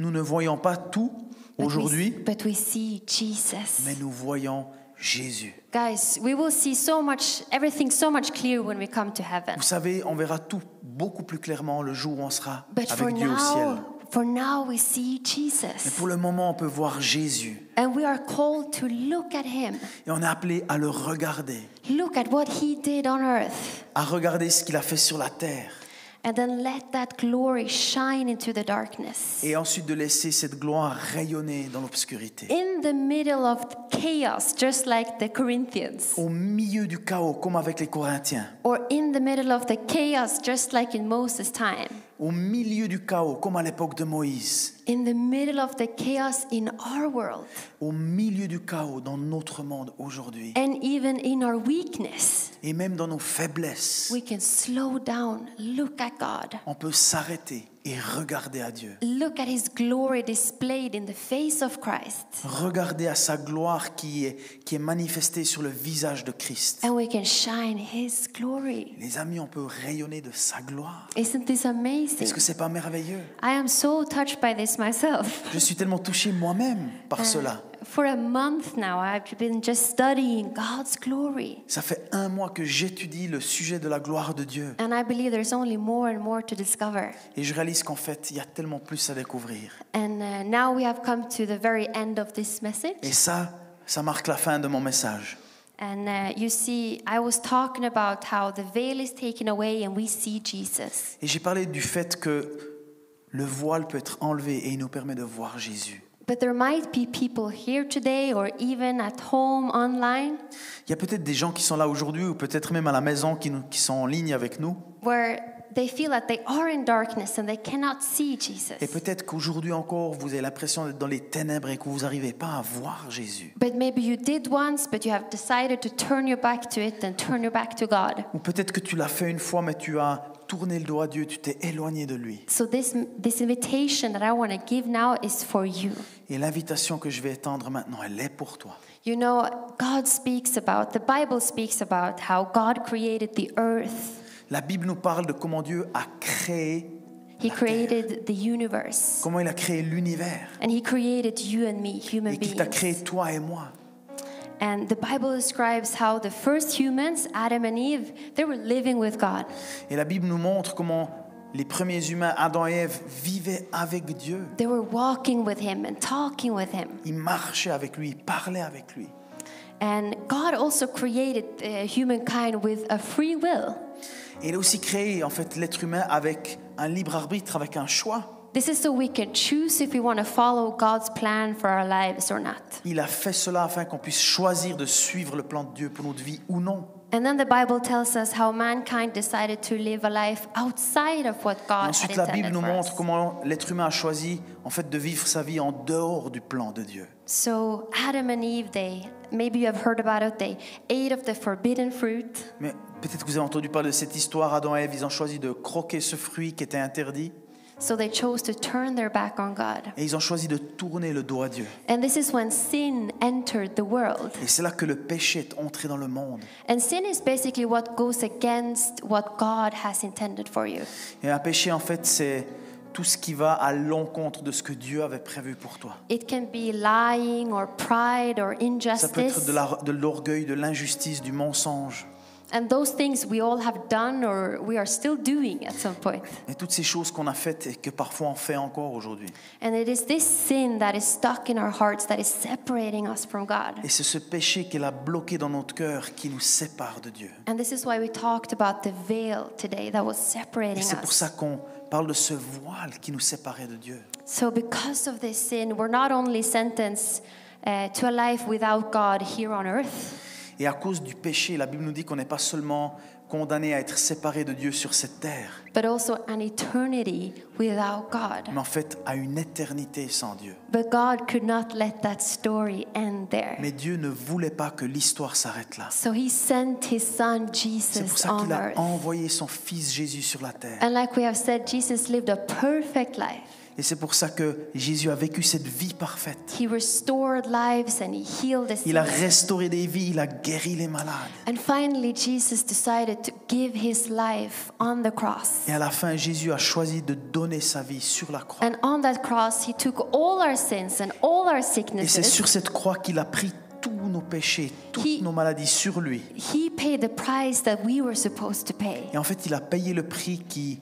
Nous ne voyons pas tout aujourd'hui, but we see Jesus. mais nous voyons Jésus. Guys, we will see so much, everything so much clear when we come to heaven. Vous savez, on verra tout beaucoup plus clairement le jour où on sera But for avec Dieu au ciel. now, for now we see Mais Jesus. pour le moment, on peut voir Jésus. And we are called to look at him. Et on est appelé à le regarder, Look at what he did on earth. à regarder ce qu'il a fait sur la terre. And then let that glory shine into the darkness. Et ensuite de laisser cette gloire rayonner dans l'obscurité. In the middle of chaos, just like the Corinthians. Au milieu du chaos, comme avec les Corinthiens. Or in the middle of the chaos, just like in Moses' time. Au milieu du chaos, comme à l'époque de Moïse. In the middle of the chaos in our world. Au milieu du chaos dans notre monde aujourd'hui. And even in our weakness, Et même dans nos faiblesses, we can slow down, look at God, on peut s'arrêter et regarder à Dieu. look at His glory displayed in the face of Christ. Regarder à sa gloire qui est, qui est manifestée sur le visage de Christ. And we can shine His glory. Les amis, on peut rayonner de sa gloire. Isn't this amazing? Est-ce que c'est pas merveilleux I am so touched by this myself. Je suis tellement touché moi-même par cela. For a month now, I've been just studying God's glory. Ça fait un mois que j'étudie le sujet de la gloire de Dieu. And I believe there's only more and more to discover. Et je réalise qu'en fait, il y a tellement plus à découvrir. And uh, now we have come to the very end of this message. Et ça, ça marque la fin de mon message. And uh, you see, I was talking about how the veil is taken away and we see Jesus. Et j'ai parlé du fait que le voile peut être enlevé et il nous permet de voir Jésus. But there might be people here today or even at home online Il y a peut-être des gens qui sont là aujourd'hui ou peut-être même à la maison qui, nous- qui sont en ligne avec nous. where they feel that they are in darkness and they cannot see Jesus. Et peut-être qu'aujourd'hui encore, vous avez l'impression d'être dans les ténèbres et que vous n'arrivez pas à voir Jésus. But maybe you did once, but you have decided to turn your back to it and turn your back to God. Ou peut-être que tu l'as fait une fois, mais tu as tourné le dos à Dieu, tu t'es éloigné de lui. So this this invitation that I want to give now is for you. Et l'invitation que je vais étendre maintenant, elle est pour toi. You know, God speaks about, the Bible speaks about how God created the earth. La Bible nous parle de comment Dieu a créé, He created the universe. comment il a créé l'univers And he created you and me, human et qu'il t'a créé beings. toi et moi. And the Bible describes how the first humans, Adam and Eve, they were living with God. Et la Bible nous montre comment les premiers humains, Adam et Ève, vivaient avec Dieu. They were walking with him and talking with him. Ils marchaient avec lui, ils parlaient avec lui. And God also created uh, humankind with a free will. Et il a aussi créé en fait l'être humain avec un libre arbitre, avec un choix. This is so we can choose if we want to follow God's plan for our lives or not. Il a fait cela afin qu'on puisse choisir de suivre le plan de Dieu pour notre vie ou non. And then the Bible tells us how mankind decided to live a life outside of what God had ensuite, la Bible nous montre comment l'être humain a choisi en fait de vivre sa vie en dehors du plan de Dieu. So Adam and Eve, they maybe you have heard about it. They ate of the forbidden fruit, Mais peut-être que vous avez entendu parler de cette histoire. Adam et Ève, ils ont choisi de croquer ce fruit qui était interdit so they chose to turn their back on God. et ils ont choisi de tourner le dos à Dieu. And this is when sin entered the world. Et c'est là que le péché est entré dans le monde. And sin is basically what goes against what God has intended for you. Et un péché, en fait, c'est tout ce qui va à l'encontre de ce que Dieu avait prévu pour toi. It can be lying or pride or Ça peut être de l'orgueil, de l'injustice, du mensonge. And those things we all have done or we are still doing at some point. Et toutes ces choses qu'on a faites et que parfois on fait encore aujourd'hui. And it is this sin that is stuck in our hearts that is separating us from God. Et c'est ce péché qu'elle a bloqué dans notre cœur qui nous sépare de Dieu. And this is why we talked about the veil today that was Et separating c'est pour ça qu'on parle de ce voile qui nous séparait de Dieu. So, because of this sin, we're not only sentenced uh, to a life without God here on earth, Et à cause du péché, la Bible nous dit qu'on n'est pas seulement condamné à être séparé de Dieu sur cette terre, but also an eternity without God. mais en fait à une éternité sans Dieu. But God could not let that story end there. Mais Dieu ne voulait pas que l'histoire s'arrête là. So, He sent His Son C'est pour Jesus ça on qu'il a earth. envoyé son fils Jésus sur la terre. And like we have said, Jesus lived a perfect life. Et c'est pour ça que Jésus a vécu cette vie parfaite. He restored lives and he healed the Il a restauré des vies, il a guéri les malades. And finally, Jesus decided to give his life on the cross. Et à la fin, Jésus a choisi de donner sa vie sur la croix. And on that cross, he took all our sins and all our Et c'est sicknesses. sur cette croix qu'il a pris tous nos péchés, toutes He- nos maladies sur lui. He paid the price that we were supposed to pay. Et en fait, il a payé le prix qui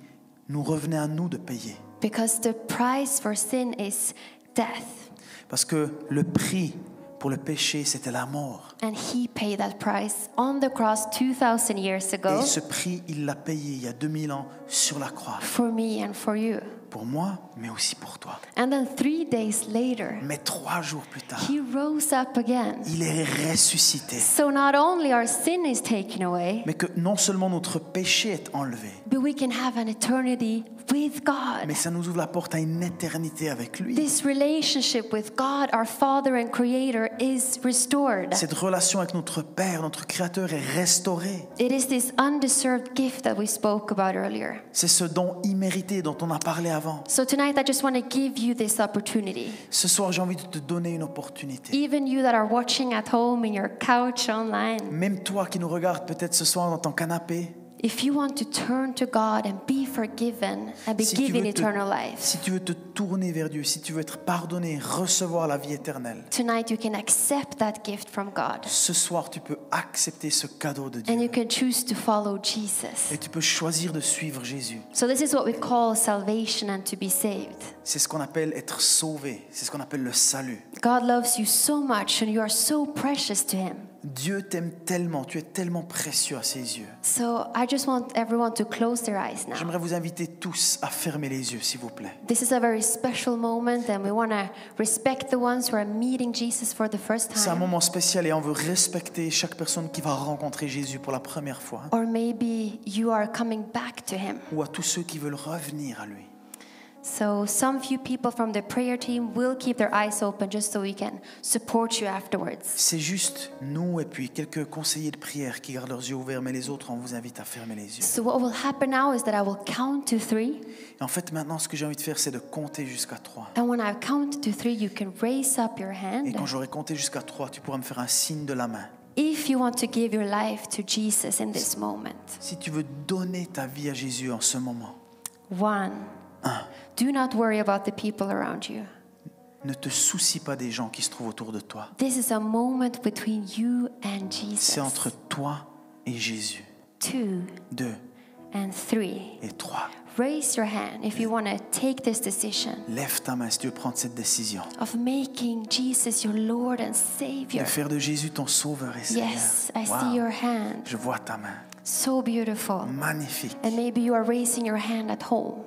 nous revenait à nous de payer. Because the price for sin is death. Parce que le prix pour le péché, c'était la mort. And he paid that price on the cross 2,000 years ago Et ce prix, il l'a payé il y a 2000 ans sur la croix. for me and for you. Pour moi, mais aussi pour toi. And then three days later, Mais trois jours plus tard, he rose up again. il est ressuscité. So not only our sin is taken away, Mais que non seulement notre péché est enlevé, but we can have an eternity with God. mais ça nous ouvre la porte à une éternité avec lui. This relationship with God, our Father and Creator, is restored. Cette relation avec notre Père, notre Créateur est restaurée. It is this undeserved gift that we spoke about earlier. C'est ce don immérité dont on a parlé avant. So tonight, I just want to give you this opportunity. Ce soir, j'ai envie de te donner une opportunité. Even you that are watching at home in your couch online, Même toi qui nous regardes peut-être ce soir dans ton canapé, if you want to turn to God and be forgiven and be Si given te, eternal life, si tu veux te tourner vers Dieu, si tu veux être pardonné, recevoir la vie éternelle, tonight you can accept that gift from God. ce soir tu peux accepter ce cadeau de And Dieu. you can choose to follow Jesus. Et tu peux choisir de suivre Jésus. So, this is what we call salvation and to be saved. C'est ce qu'on appelle être sauvé. C'est ce qu'on appelle le salut. God loves you so much and you are so precious to Him. Dieu t'aime tellement, tu es tellement précieux à ses yeux. So, I just want everyone to close their eyes now. J'aimerais vous inviter tous à fermer les yeux, s'il vous plaît. This is a very special moment, and we want to respect the ones who are meeting Jesus for the first C'est un time. moment spécial et on veut respecter chaque personne qui va rencontrer Jésus pour la première fois. Or maybe you are coming back to Him. Ou à tous ceux qui veulent revenir à lui. So, some few people from the prayer team will keep their eyes open just so we can support you afterwards. C'est juste nous et puis quelques conseillers de prière qui gardent leurs yeux ouverts, mais les autres, on vous invite à fermer les yeux. So, what will happen now is that I will count to three. Et en fait, maintenant, ce que j'ai envie de faire, c'est de compter jusqu'à trois. And when I count to three, you can raise up your Et hand. quand j'aurai compté jusqu'à trois, tu pourras me faire un signe de la main. If you want to give your life to Jesus in this moment. Si tu veux donner ta vie à Jésus en ce moment, One, do not worry about the people around you. ne te soucie pas des gens qui se trouvent autour de toi. This is a moment between you and Jesus. C'est entre toi et Jésus. Two Deux and three. et trois. Raise your hand if you want to take this decision Lève ta main si tu veux prendre cette décision. of making Jesus your Lord and Savior. De faire de Jésus ton sauveur et Seigneur. Yes, I Wow. see your hand. Je vois ta main. So beautiful. Magnifique. And maybe you are raising your hand at home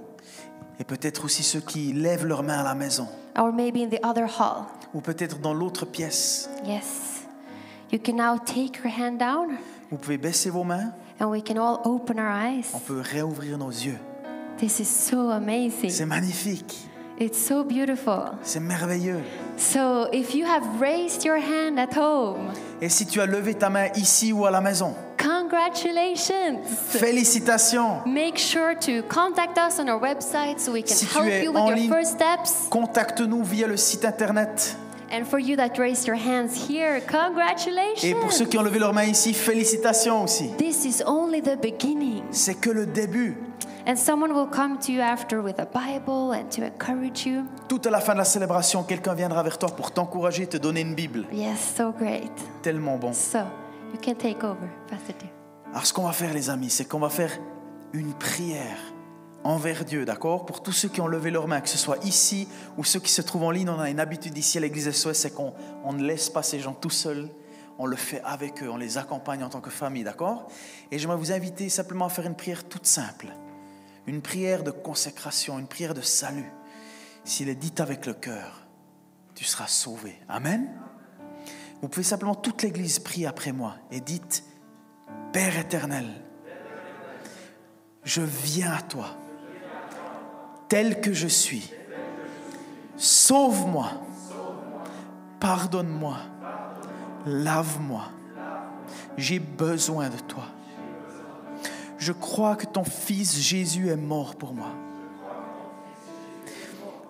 Et peut-être aussi ceux qui lèvent leurs mains à la maison. or maybe in the other hall. Ou peut-être dans l'autre pièce. Yes. You can now take your hand down Vous pouvez baisser vos mains. and we can all open our eyes. On peut réouvrir nos yeux. This is so C'est amazing. magnifique. It's so beautiful. C'est merveilleux. So, if you have raised your hand at home, Et si tu as levé ta main ici ou à la maison, congratulations. félicitations. Make sure to contact us on our website so we can Si help you with your ligne- first steps. Contacte-nous via le site internet. And for you that raised your hands here, Et pour ceux congratulations. qui ont levé leurs mains ici, félicitations aussi. This is only the beginning. C'est que le début. And someone will come to you after with a Bible and to encourage you. Tout à la fin de la célébration, quelqu'un viendra vers toi pour t'encourager, te donner une Bible. Yes, so great. Tellement bon. So, you can take over, Pastor Dear. Alors ce qu'on va faire les amis, c'est qu'on va faire une prière envers Dieu, d'accord? Pour tous ceux qui ont levé leurs mains, que ce soit ici ou ceux qui se trouvent en ligne, on a une habitude ici à l'église SOS, c'est qu'on on ne laisse pas ces gens tout seuls, on le fait avec eux, on les accompagne en tant que famille, d'accord? Et j'aimerais vous inviter simplement à faire une prière toute simple, une prière de consécration, une prière de salut. S'il est dit avec le cœur, tu seras sauvé. Amen? Vous pouvez simplement toute l'église prier après moi et dites, Père éternel, je viens à toi, tel que je suis. Sauve-moi, pardonne-moi, lave-moi. J'ai besoin de toi. Je crois que ton Fils Jésus est mort pour moi.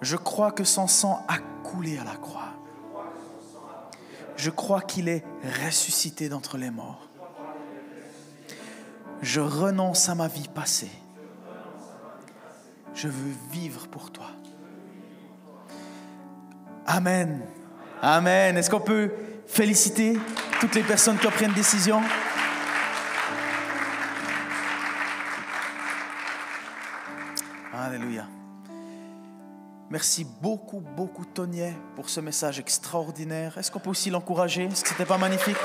Je crois que son sang a coulé à la croix. Je crois qu'il est ressuscité d'entre les morts. Je renonce à ma vie passée. Je veux vivre pour toi. Amen. Amen. Est-ce qu'on peut féliciter toutes les personnes qui ont pris une décision? Alléluia. Merci beaucoup, beaucoup, Tonier, pour ce message extraordinaire. Est-ce qu'on peut aussi l'encourager? Est-ce que c'était pas magnifique?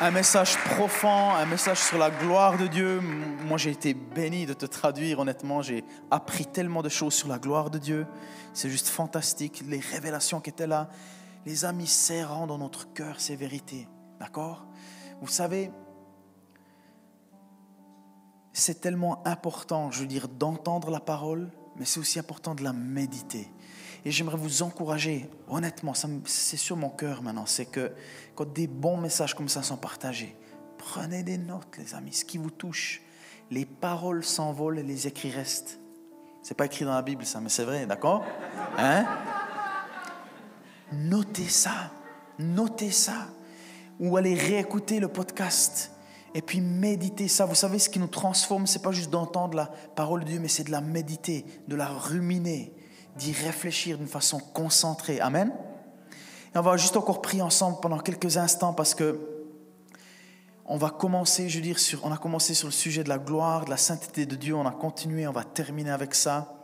Un message profond, un message sur la gloire de Dieu. Moi, j'ai été béni de te traduire, honnêtement. J'ai appris tellement de choses sur la gloire de Dieu. C'est juste fantastique. Les révélations qui étaient là, les amis serrant dans notre cœur ces vérités. D'accord? Vous savez, c'est tellement important, je veux dire, d'entendre la parole, mais c'est aussi important de la méditer. Et j'aimerais vous encourager, honnêtement, c'est sur mon cœur maintenant, c'est que quand des bons messages comme ça sont partagés, prenez des notes, les amis, ce qui vous touche. Les paroles s'envolent et les écrits restent. C'est pas écrit dans la Bible, ça, mais c'est vrai, d'accord? Hein? Notez ça, notez ça. Ou allez réécouter le podcast Et puis méditer ça. Vous savez, ce qui nous transforme, c'est pas juste d'entendre la parole de Dieu, mais c'est de la méditer, de la ruminer, d'y réfléchir d'une façon concentrée. Amen. Et on va juste encore prier ensemble pendant quelques instants parce que on va commencer, je veux dire, sur, on a commencé sur le sujet de la gloire, de la sainteté de Dieu, on a continué, on va terminer avec ça.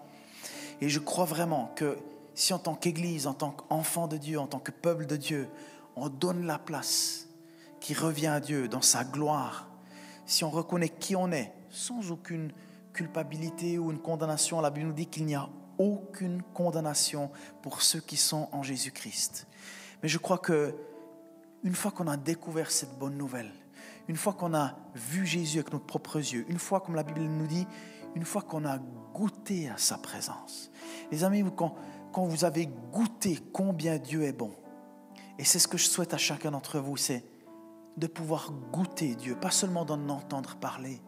Et je crois vraiment que si en tant qu'Église, en tant qu'enfant de Dieu, en tant que peuple de Dieu, on donne la place qui revient à Dieu dans sa gloire, si on reconnaît qui on est, sans aucune culpabilité ou une condamnation, la Bible nous dit qu'il n'y a aucune condamnation pour ceux qui sont en Jésus-Christ. Mais je crois que une fois qu'on a découvert cette bonne nouvelle, une fois qu'on a vu Jésus avec nos propres yeux, une fois, comme la Bible nous dit, une fois qu'on a goûté à sa présence. Les amis, quand, quand vous avez goûté combien Dieu est bon, et c'est ce que je souhaite à chacun d'entre vous, c'est de pouvoir goûter Dieu, pas seulement d'en entendre parler,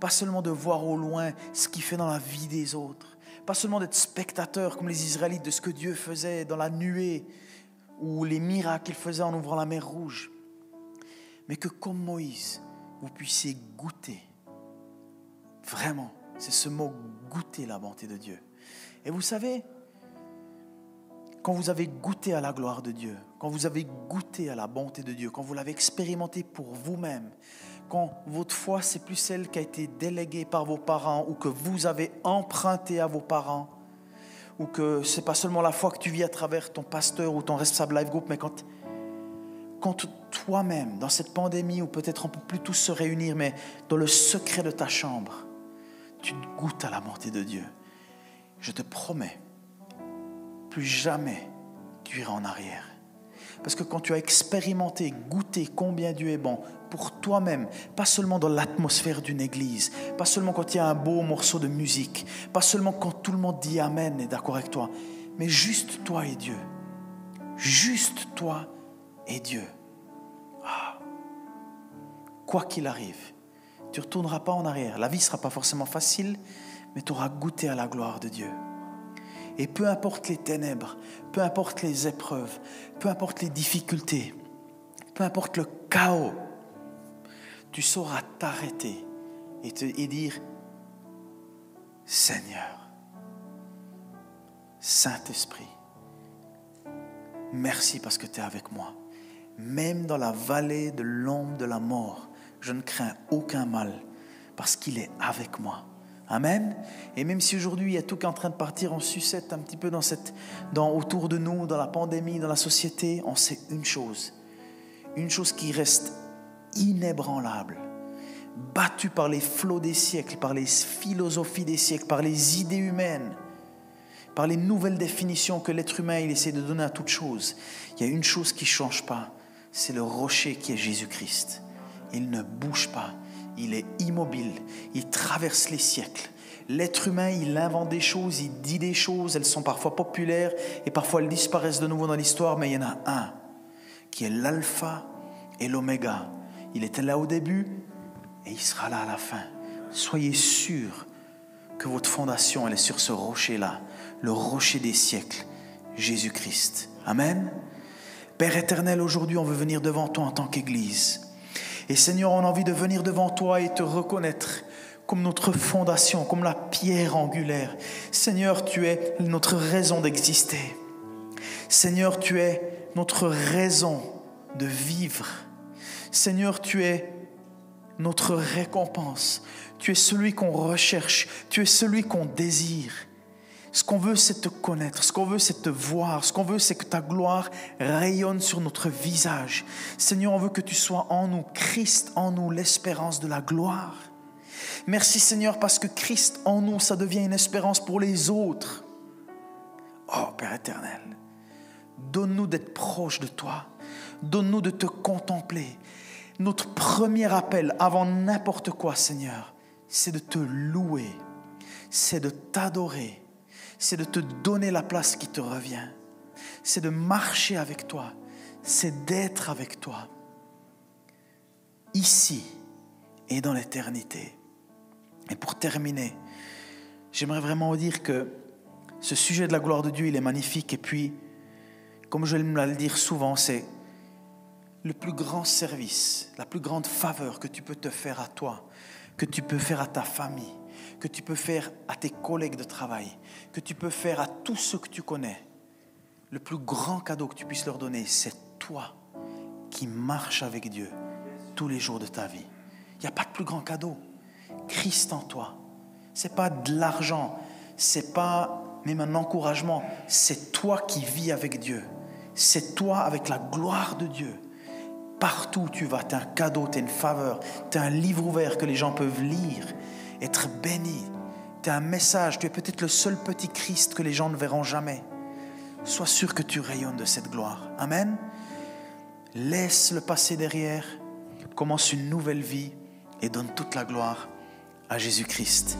pas seulement de voir au loin ce qu'il fait dans la vie des autres, pas seulement d'être spectateur comme les Israélites de ce que Dieu faisait dans la nuée ou les miracles qu'il faisait en ouvrant la mer rouge, mais que comme Moïse, vous puissiez goûter, vraiment, c'est ce mot goûter la bonté de Dieu. Et vous savez, quand vous avez goûté à la gloire de Dieu, quand vous avez goûté à la bonté de Dieu, quand vous l'avez expérimenté pour vous-même, quand votre foi, c'est plus celle qui a été déléguée par vos parents ou que vous avez emprunté à vos parents, ou que c'est pas seulement la foi que tu vis à travers ton pasteur ou ton responsable life group, mais quand, quand toi-même, dans cette pandémie où peut-être on peut plus tous se réunir, mais dans le secret de ta chambre, tu goûtes à la bonté de Dieu, je te promets, plus jamais tu iras en arrière. Parce que quand tu as expérimenté, goûté combien Dieu est bon pour toi-même, pas seulement dans l'atmosphère d'une église, pas seulement quand il y a un beau morceau de musique, pas seulement quand tout le monde dit Amen et d'accord avec toi, mais juste toi et Dieu. Juste toi et Dieu. Ah. Quoi qu'il arrive, tu ne retourneras pas en arrière. La vie ne sera pas forcément facile, mais tu auras goûté à la gloire de Dieu. Et peu importe les ténèbres, peu importe les épreuves, peu importe les difficultés, peu importe le chaos, tu sauras t'arrêter et, dire, Seigneur, Saint-Esprit, merci parce que tu es avec moi. Même dans la vallée de l'ombre de la mort, je ne crains aucun mal parce qu'il est avec moi. Amen. Et même si aujourd'hui il y a tout qui est en train de partir en sucette un petit peu dans cette, dans, autour de nous, dans la pandémie, dans la société, on sait une chose. Une chose qui reste inébranlable, battue par les flots des siècles, par les philosophies des siècles, par les idées humaines, par les nouvelles définitions que l'être humain il essaie de donner à toute chose. Il y a une chose qui ne change pas, c'est le rocher qui est Jésus-Christ. Il ne bouge pas il est immobile, il traverse les siècles. L'être humain, il invente des choses, il dit des choses, elles sont parfois populaires et parfois elles disparaissent de nouveau dans l'histoire, mais il y en a un qui est l'alpha et l'oméga. Il était là au début et il sera là à la fin. Soyez sûrs que votre fondation, elle est sur ce rocher-là, le rocher des siècles, Jésus-Christ. Amen. Père éternel, aujourd'hui, on veut venir devant toi en tant qu'Église. Et Seigneur, on a envie de venir devant toi et te reconnaître comme notre fondation, comme la pierre angulaire. Seigneur, tu es notre raison d'exister. Seigneur, tu es notre raison de vivre. Seigneur, tu es notre récompense. Tu es celui qu'on recherche. Tu es celui qu'on désire. Ce qu'on veut, c'est te connaître. Ce qu'on veut, c'est te voir. Ce qu'on veut, c'est que ta gloire rayonne sur notre visage. Seigneur, on veut que tu sois en nous, Christ en nous, l'espérance de la gloire. Merci Seigneur parce que Christ en nous, ça devient une espérance pour les autres. Oh Père éternel, donne-nous d'être proche de toi. Donne-nous de te contempler. Notre premier appel avant n'importe quoi, Seigneur, c'est de te louer, c'est de t'adorer c'est de te donner la place qui te revient. C'est de marcher avec toi. C'est d'être avec toi. Ici et dans l'éternité. Et pour terminer, j'aimerais vraiment vous dire que ce sujet de la gloire de Dieu, il est magnifique. Et puis, comme je aime le dire souvent, c'est le plus grand service, la plus grande faveur que tu peux te faire à toi, que tu peux faire à ta famille, que tu peux faire à tes collègues de travail, que tu peux faire à tous ceux que tu connais, le plus grand cadeau que tu puisses leur donner, c'est toi qui marches avec Dieu tous les jours de ta vie. Il n'y a pas de plus grand cadeau. Christ en toi. C'est pas de l'argent, c'est pas même un encouragement, c'est toi qui vis avec Dieu. C'est toi avec la gloire de Dieu. Partout où tu vas, tu as un cadeau, tu as une faveur, tu as un livre ouvert que les gens peuvent lire, être béni. Tu as un message, tu es peut-être le seul petit Christ que les gens ne verront jamais. Sois sûr que tu rayonnes de cette gloire. Amen. Laisse le passé derrière, commence une nouvelle vie et donne toute la gloire à Jésus-Christ.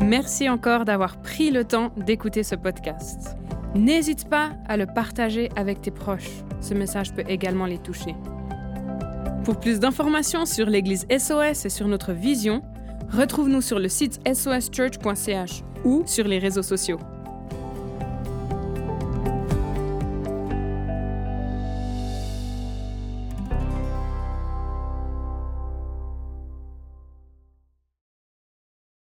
Merci encore d'avoir pris le temps d'écouter ce podcast. N'hésite pas à le partager avec tes proches. Ce message peut également les toucher. Pour plus d'informations sur l'Église SOS et sur notre vision, retrouve-nous sur le site soschurch.ch ou sur les réseaux sociaux.